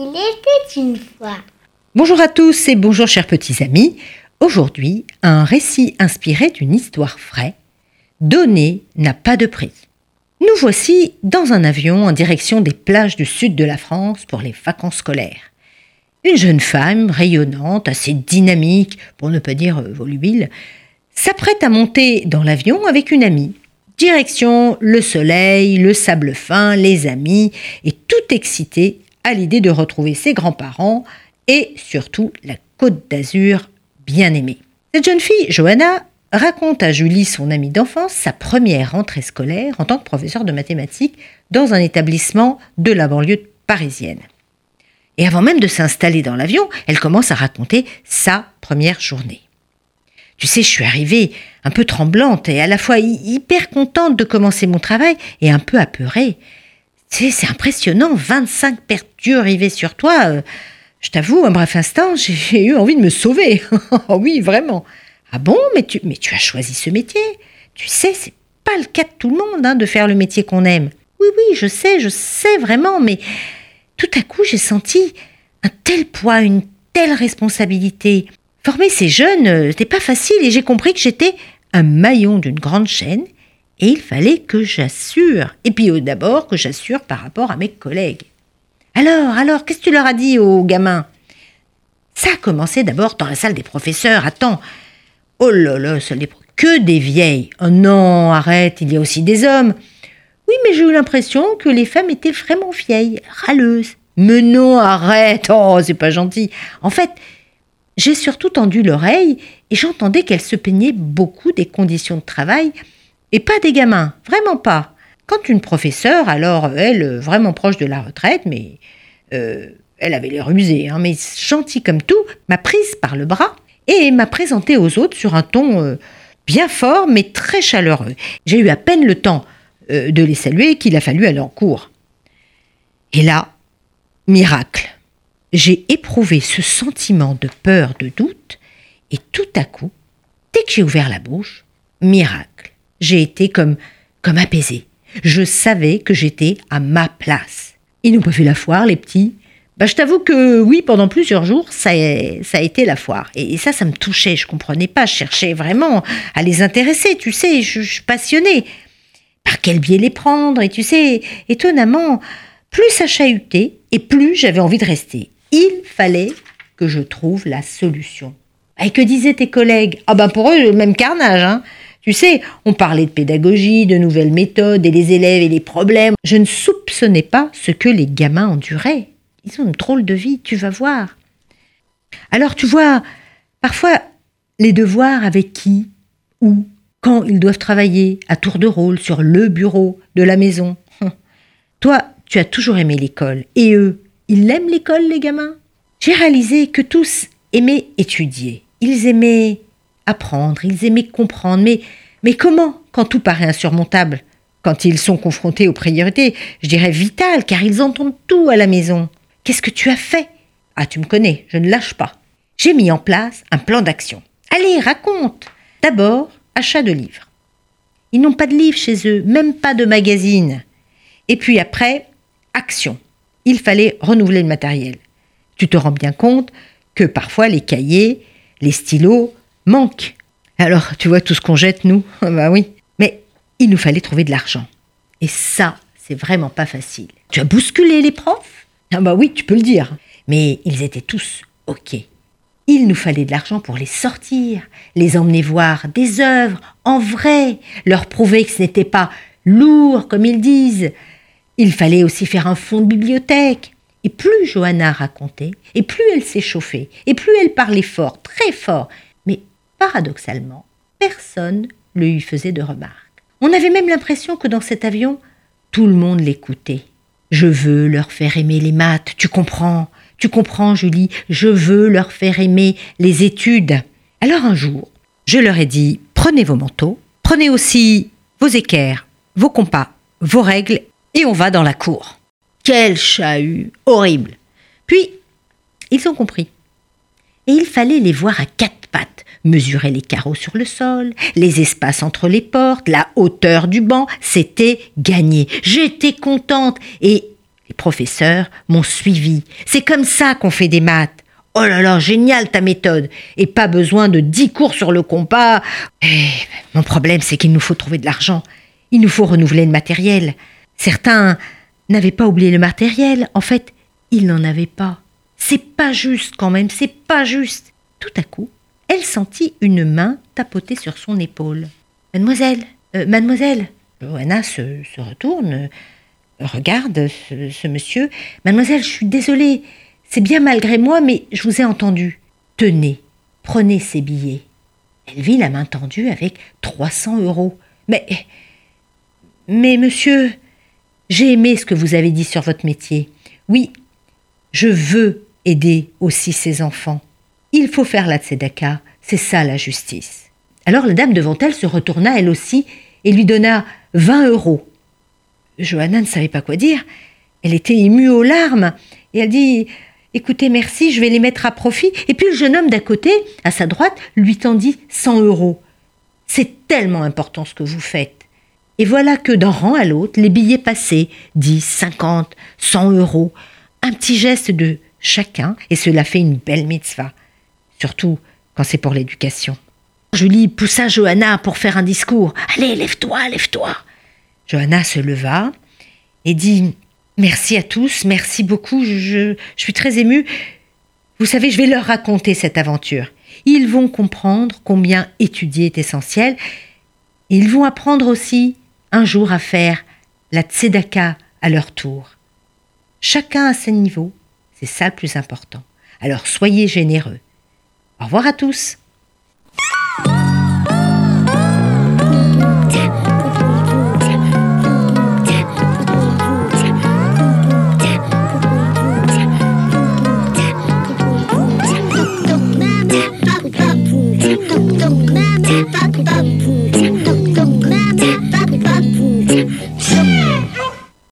Il était une fois. Bonjour à tous et bonjour chers petits amis. Aujourd'hui, un récit inspiré d'une histoire vraie. Donner n'a pas de prix. Nous voici dans un avion en direction des plages du sud de la France pour les vacances scolaires. Une jeune femme rayonnante, assez dynamique, pour ne pas dire euh, volubile, s'apprête à monter dans l'avion avec une amie. Direction le soleil, le sable fin, les amis, et tout excitée à l'idée de retrouver ses grands-parents et surtout la côte d'Azur bien aimée. Cette jeune fille, Johanna, raconte à Julie, son amie d'enfance, sa première rentrée scolaire en tant que professeur de mathématiques dans un établissement de la banlieue parisienne. Et avant même de s'installer dans l'avion, elle commence à raconter sa première journée. Tu sais, je suis arrivée un peu tremblante et à la fois hyper contente de commencer mon travail et un peu apeurée. C'est impressionnant, 25 perdus arrivés sur toi. Euh, je t'avoue, un bref instant, j'ai eu envie de me sauver. Oh oui, vraiment. Ah bon, mais tu, mais tu as choisi ce métier. Tu sais, c'est pas le cas de tout le monde hein, de faire le métier qu'on aime. Oui, oui, je sais, je sais vraiment, mais tout à coup, j'ai senti un tel poids, une telle responsabilité. Former ces jeunes, euh, c'était pas facile et j'ai compris que j'étais un maillon d'une grande chaîne et il fallait que j'assure. Et puis euh, d'abord que j'assure par rapport à mes collègues. Alors, alors, qu'est-ce que tu leur as dit aux gamins? Ça a commencé d'abord dans la salle des professeurs. Attends. Oh là là, n'est que des vieilles. Oh non, arrête, il y a aussi des hommes. Oui, mais j'ai eu l'impression que les femmes étaient vraiment vieilles, râleuses. Mais non, arrête, oh, c'est pas gentil. En fait, j'ai surtout tendu l'oreille et j'entendais qu'elles se peignaient beaucoup des conditions de travail et pas des gamins, vraiment pas. Quand une professeure, alors elle, vraiment proche de la retraite, mais euh, elle avait l'air rusée, hein, mais gentille comme tout, m'a prise par le bras et m'a présentée aux autres sur un ton euh, bien fort mais très chaleureux. J'ai eu à peine le temps euh, de les saluer qu'il a fallu aller en cours. Et là, miracle, j'ai éprouvé ce sentiment de peur, de doute, et tout à coup, dès que j'ai ouvert la bouche, miracle, j'ai été comme, comme apaisé. Je savais que j'étais à ma place. Ils n'ont pas fait la foire, les petits. Bah, je t'avoue que oui, pendant plusieurs jours, ça a, ça été la foire. Et, ça, ça me touchait. Je comprenais pas. Je cherchais vraiment à les intéresser. Tu sais, je, je suis passionnée par quel biais les prendre? Et tu sais, étonnamment, plus ça chahutait et plus j'avais envie de rester. Il fallait que je trouve la solution. Et que disaient tes collègues? Ah ben pour eux, le même carnage. Hein. Tu sais, on parlait de pédagogie, de nouvelles méthodes, et les élèves et les problèmes. Je ne soupçonnais pas ce que les gamins enduraient. Ils ont une drôle de vie, tu vas voir. Alors tu vois, parfois, les devoirs avec qui, où, quand ils doivent travailler à tour de rôle sur le bureau de la maison. Hum. Toi, tu as toujours aimé l'école. Et eux, ils aiment l'école, les gamins? J'ai réalisé que tous aimaient étudier. Ils aimaient apprendre, ils aimaient comprendre. Mais, comment quand tout paraît insurmontable Quand ils sont confrontés aux priorités, je dirais vitales, car ils entendent tout à la maison. Qu'est-ce que tu as fait? Ah, tu me connais, je ne lâche pas. J'ai mis en place un plan d'action. Allez, raconte D'abord, achat de livres. Ils n'ont pas de livres chez eux, même pas de magazine. Et puis après, action. Il fallait renouveler le matériel. Tu te rends bien compte que parfois les cahiers, les stylos manquent. Alors, tu vois tout ce qu'on jette, nous Bah oui. Mais il nous fallait trouver de l'argent. Et ça, c'est vraiment pas facile. Tu as bousculé les profs? Ah bah oui, tu peux le dire. Mais ils étaient tous OK. Il nous fallait de l'argent pour les sortir, les emmener voir des œuvres en vrai, leur prouver que ce n'était pas lourd comme ils disent. Il fallait aussi faire un fonds de bibliothèque. Et plus Johanna racontait, et plus elle s'échauffait, et plus elle parlait fort, très fort. Paradoxalement, personne ne lui faisait de remarques. On avait même l'impression que dans cet avion, tout le monde l'écoutait. Je veux leur faire aimer les maths, tu comprends tu comprends, Julie, je veux leur faire aimer les études. Alors un jour, je leur ai dit, prenez vos manteaux, prenez aussi vos équerres, vos compas, vos règles, et on va dans la cour. Quel chahut horrible. Puis, ils ont compris. Et il fallait les voir à quatre mesurer les carreaux sur le sol, les espaces entre les portes, la hauteur du banc, c'était gagné. J'étais contente et les professeurs m'ont suivi. C'est comme ça qu'on fait des maths. Oh là là, génial ta méthode. Et pas besoin de dix cours sur le compas. Eh, mon problème, c'est qu'il nous faut trouver de l'argent. Il nous faut renouveler le matériel. Certains n'avaient pas oublié le matériel. En fait, ils n'en avaient pas. C'est pas juste quand même, c'est pas juste. Tout à coup, elle sentit une main tapoter sur son épaule. Mademoiselle, euh, mademoiselle. Johanna se, retourne, regarde ce, ce monsieur. Mademoiselle, je suis désolée. C'est bien malgré moi, mais je vous ai entendu. Tenez, prenez ces billets. Elle vit la main tendue avec 300 euros. Mais. Mais monsieur, j'ai aimé ce que vous avez dit sur votre métier. Oui, je veux aider aussi ces enfants. Il faut faire la tzedaka, c'est ça la justice. Alors la dame devant elle se retourna elle aussi et lui donna 20 euros. Johanna ne savait pas quoi dire. Elle était émue aux larmes et elle dit Écoutez, merci, je vais les mettre à profit. Et puis le jeune homme d'à côté, à sa droite, lui tendit 100 euros. C'est tellement important ce que vous faites. Et voilà que d'un rang à l'autre, les billets passaient 10, 50, 100 euros. Un petit geste de chacun, et cela fait une belle mitzvah. Surtout quand c'est pour l'éducation. Julie poussa Johanna pour faire un discours. Allez, lève-toi, lève-toi. Johanna se leva et dit Merci à tous, merci beaucoup, je, suis très émue. Vous savez, je vais leur raconter cette aventure. Ils vont comprendre combien étudier est essentiel. Et ils vont apprendre aussi un jour à faire la tzedaka à leur tour. Chacun à ses niveaux, c'est ça le plus important. Alors soyez généreux. Au revoir à tous.